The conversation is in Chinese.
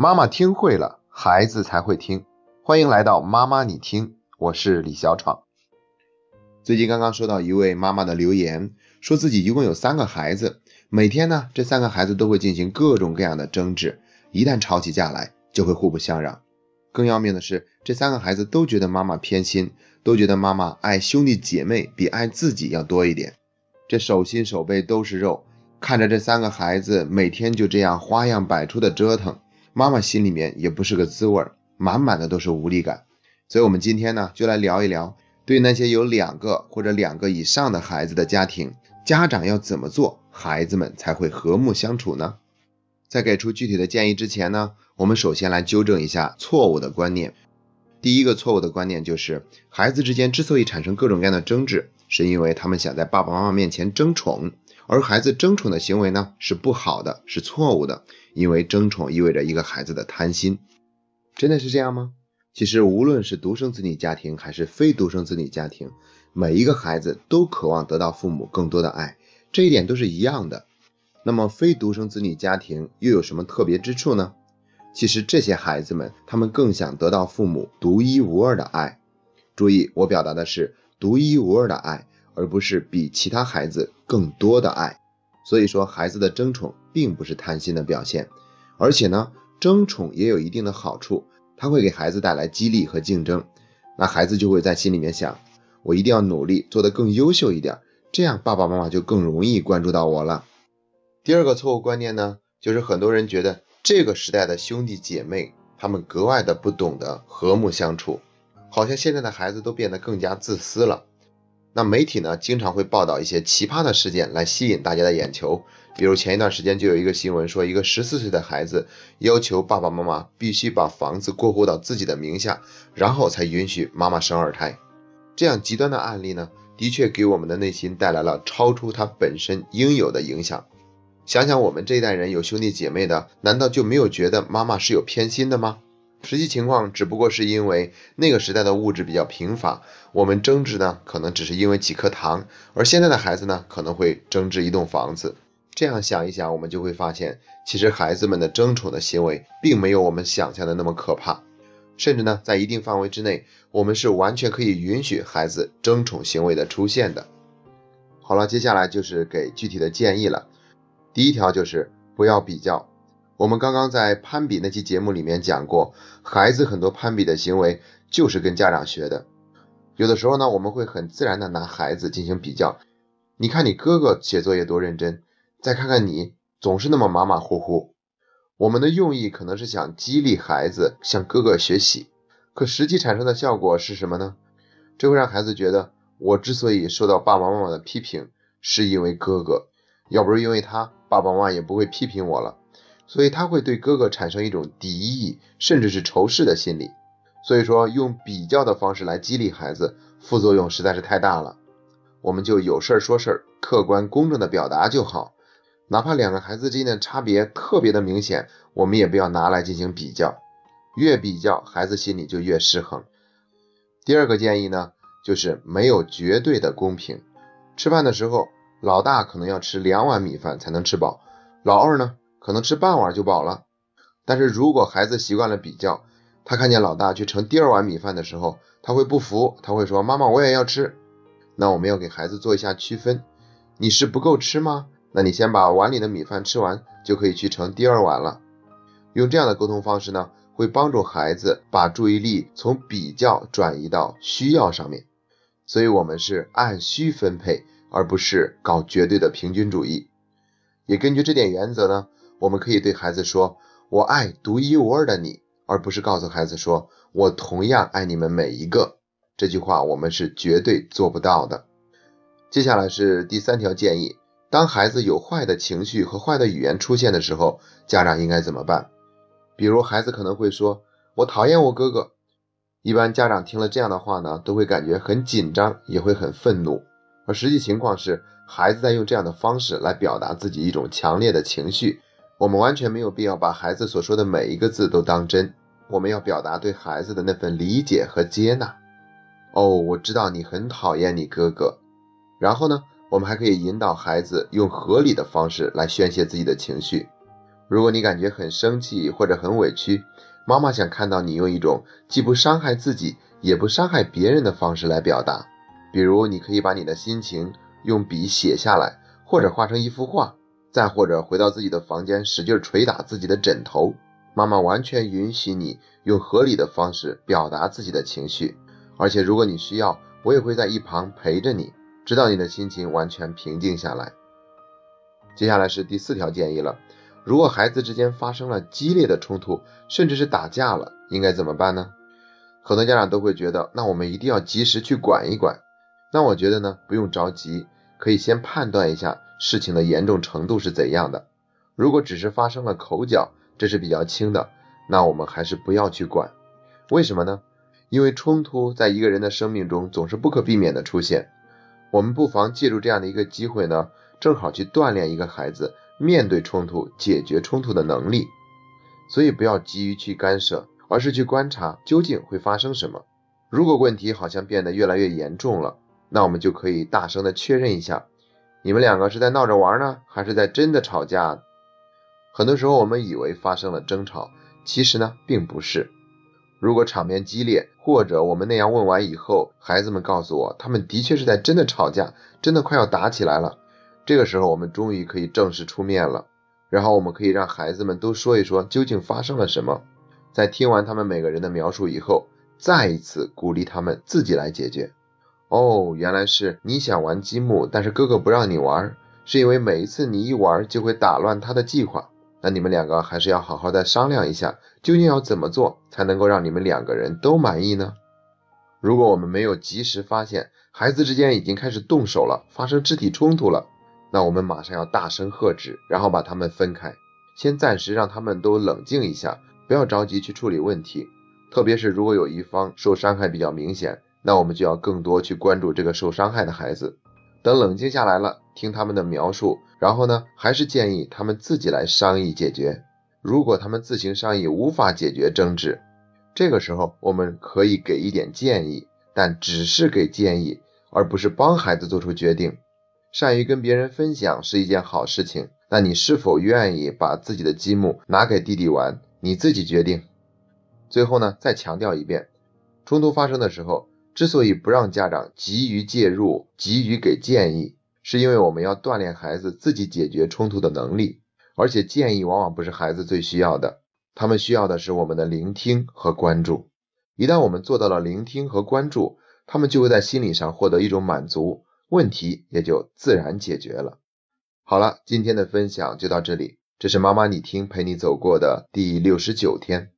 妈妈听会了，孩子才会听。欢迎来到妈妈你听，我是李小闯。最近刚刚收到一位妈妈的留言，说自己一共有三个孩子，每天呢，这三个孩子都会进行各种各样的争执，一旦吵起架来，就会互不相让。更要命的是，这三个孩子都觉得妈妈偏心，都觉得妈妈爱兄弟姐妹比爱自己要多一点。这手心手背都是肉，看着这三个孩子每天就这样花样百出的折腾，妈妈心里面也不是个滋味儿，满满的都是无力感。所以，我们今天呢，就来聊一聊。对那些有两个或者两个以上的孩子的家庭，家长要怎么做，孩子们才会和睦相处呢？在给出具体的建议之前呢，我们首先来纠正一下错误的观念。第一个错误的观念就是，孩子之间之所以产生各种各样的争执，是因为他们想在爸爸妈妈面前争宠，而孩子争宠的行为呢是不好的，是错误的，因为争宠意味着一个孩子的贪心。真的是这样吗？其实，无论是独生子女家庭还是非独生子女家庭，每一个孩子都渴望得到父母更多的爱，这一点都是一样的。那么，非独生子女家庭又有什么特别之处呢？其实，这些孩子们他们更想得到父母独一无二的爱。注意，我表达的是独一无二的爱，而不是比其他孩子更多的爱。所以说，孩子的争宠并不是贪心的表现，而且呢，争宠也有一定的好处。他会给孩子带来激励和竞争，那孩子就会在心里面想，我一定要努力做得更优秀一点，这样爸爸妈妈就更容易关注到我了。第二个错误观念呢，就是很多人觉得这个时代的兄弟姐妹，他们格外的不懂得和睦相处，好像现在的孩子都变得更加自私了。那媒体呢，经常会报道一些奇葩的事件来吸引大家的眼球。比如前一段时间就有一个新闻说，一个十四岁的孩子要求爸爸妈妈必须把房子过户到自己的名下，然后才允许妈妈生二胎。这样极端的案例呢，的确给我们的内心带来了超出它本身应有的影响。想想我们这一代人有兄弟姐妹的，难道就没有觉得妈妈是有偏心的吗？实际情况只不过是因为那个时代的物质比较贫乏，我们争执呢可能只是因为几颗糖，而现在的孩子呢可能会争执一栋房子。这样想一想，我们就会发现，其实孩子们的争宠的行为并没有我们想象的那么可怕，甚至呢在一定范围之内，我们是完全可以允许孩子争宠行为的出现的。好了，接下来就是给具体的建议了。第一条就是不要比较。我们刚刚在攀比那期节目里面讲过，孩子很多攀比的行为就是跟家长学的。有的时候呢，我们会很自然的拿孩子进行比较。你看你哥哥写作业多认真，再看看你总是那么马马虎虎。我们的用意可能是想激励孩子向哥哥学习，可实际产生的效果是什么呢？这会让孩子觉得，我之所以受到爸爸妈妈的批评，是因为哥哥，要不是因为他，爸爸妈妈也不会批评我了。所以他会对哥哥产生一种敌意，甚至是仇视的心理。所以说，用比较的方式来激励孩子，副作用实在是太大了。我们就有事儿说事儿，客观公正的表达就好。哪怕两个孩子之间的差别特别的明显，我们也不要拿来进行比较。越比较，孩子心里就越失衡。第二个建议呢，就是没有绝对的公平。吃饭的时候，老大可能要吃两碗米饭才能吃饱，老二呢？可能吃半碗就饱了，但是如果孩子习惯了比较，他看见老大去盛第二碗米饭的时候，他会不服，他会说：“妈妈，我也要吃。”那我们要给孩子做一下区分，你是不够吃吗？那你先把碗里的米饭吃完，就可以去盛第二碗了。用这样的沟通方式呢，会帮助孩子把注意力从比较转移到需要上面。所以，我们是按需分配，而不是搞绝对的平均主义。也根据这点原则呢。我们可以对孩子说：“我爱独一无二的你”，而不是告诉孩子说：“我同样爱你们每一个。”这句话我们是绝对做不到的。接下来是第三条建议：当孩子有坏的情绪和坏的语言出现的时候，家长应该怎么办？比如孩子可能会说：“我讨厌我哥哥。”一般家长听了这样的话呢，都会感觉很紧张，也会很愤怒。而实际情况是，孩子在用这样的方式来表达自己一种强烈的情绪。我们完全没有必要把孩子所说的每一个字都当真，我们要表达对孩子的那份理解和接纳。哦，我知道你很讨厌你哥哥。然后呢，我们还可以引导孩子用合理的方式来宣泄自己的情绪。如果你感觉很生气或者很委屈，妈妈想看到你用一种既不伤害自己也不伤害别人的方式来表达。比如，你可以把你的心情用笔写下来，或者画成一幅画，再或者回到自己的房间使劲捶打自己的枕头。妈妈完全允许你用合理的方式表达自己的情绪，而且如果你需要，我也会在一旁陪着你，直到你的心情完全平静下来。接下来是第四条建议了。如果孩子之间发生了激烈的冲突，甚至是打架了，应该怎么办呢？很多家长都会觉得，那我们一定要及时去管一管。那我觉得呢，不用着急，可以先判断一下事情的严重程度是怎样的。如果只是发生了口角，这是比较轻的，那我们还是不要去管。为什么呢？因为冲突在一个人的生命中总是不可避免的出现。我们不妨借助这样的一个机会呢，正好去锻炼一个孩子。面对冲突、解决冲突的能力，所以不要急于去干涉，而是去观察究竟会发生什么。如果问题好像变得越来越严重了，那我们就可以大声的确认一下，你们两个是在闹着玩呢，还是在真的吵架？很多时候我们以为发生了争吵，其实呢并不是。如果场面激烈，或者我们那样问完以后，孩子们告诉我，他们的确是在真的吵架，真的快要打起来了。这个时候，我们终于可以正式出面了。然后，我们可以让孩子们都说一说究竟发生了什么。在听完他们每个人的描述以后，再一次鼓励他们自己来解决。哦，原来是你想玩积木，但是哥哥不让你玩，是因为每一次你一玩就会打乱他的计划。那你们两个还是要好好的商量一下，究竟要怎么做才能够让你们两个人都满意呢？如果我们没有及时发现孩子之间已经开始动手了，发生肢体冲突了。那我们马上要大声喝止，然后把他们分开，先暂时让他们都冷静一下，不要着急去处理问题。特别是如果有一方受伤害比较明显，那我们就要更多去关注这个受伤害的孩子。等冷静下来了，听他们的描述，然后呢，还是建议他们自己来商议解决。如果他们自行商议无法解决争执，这个时候我们可以给一点建议，但只是给建议，而不是帮孩子做出决定。善于跟别人分享是一件好事情，那你是否愿意把自己的积木拿给弟弟玩？你自己决定。最后呢，再强调一遍，冲突发生的时候，之所以不让家长急于介入、急于给建议，是因为我们要锻炼孩子自己解决冲突的能力。而且建议往往不是孩子最需要的，他们需要的是我们的聆听和关注。一旦我们做到了聆听和关注，他们就会在心理上获得一种满足。问题也就自然解决了。好了，今天的分享就到这里。这是妈妈你听陪你走过的第六十九天。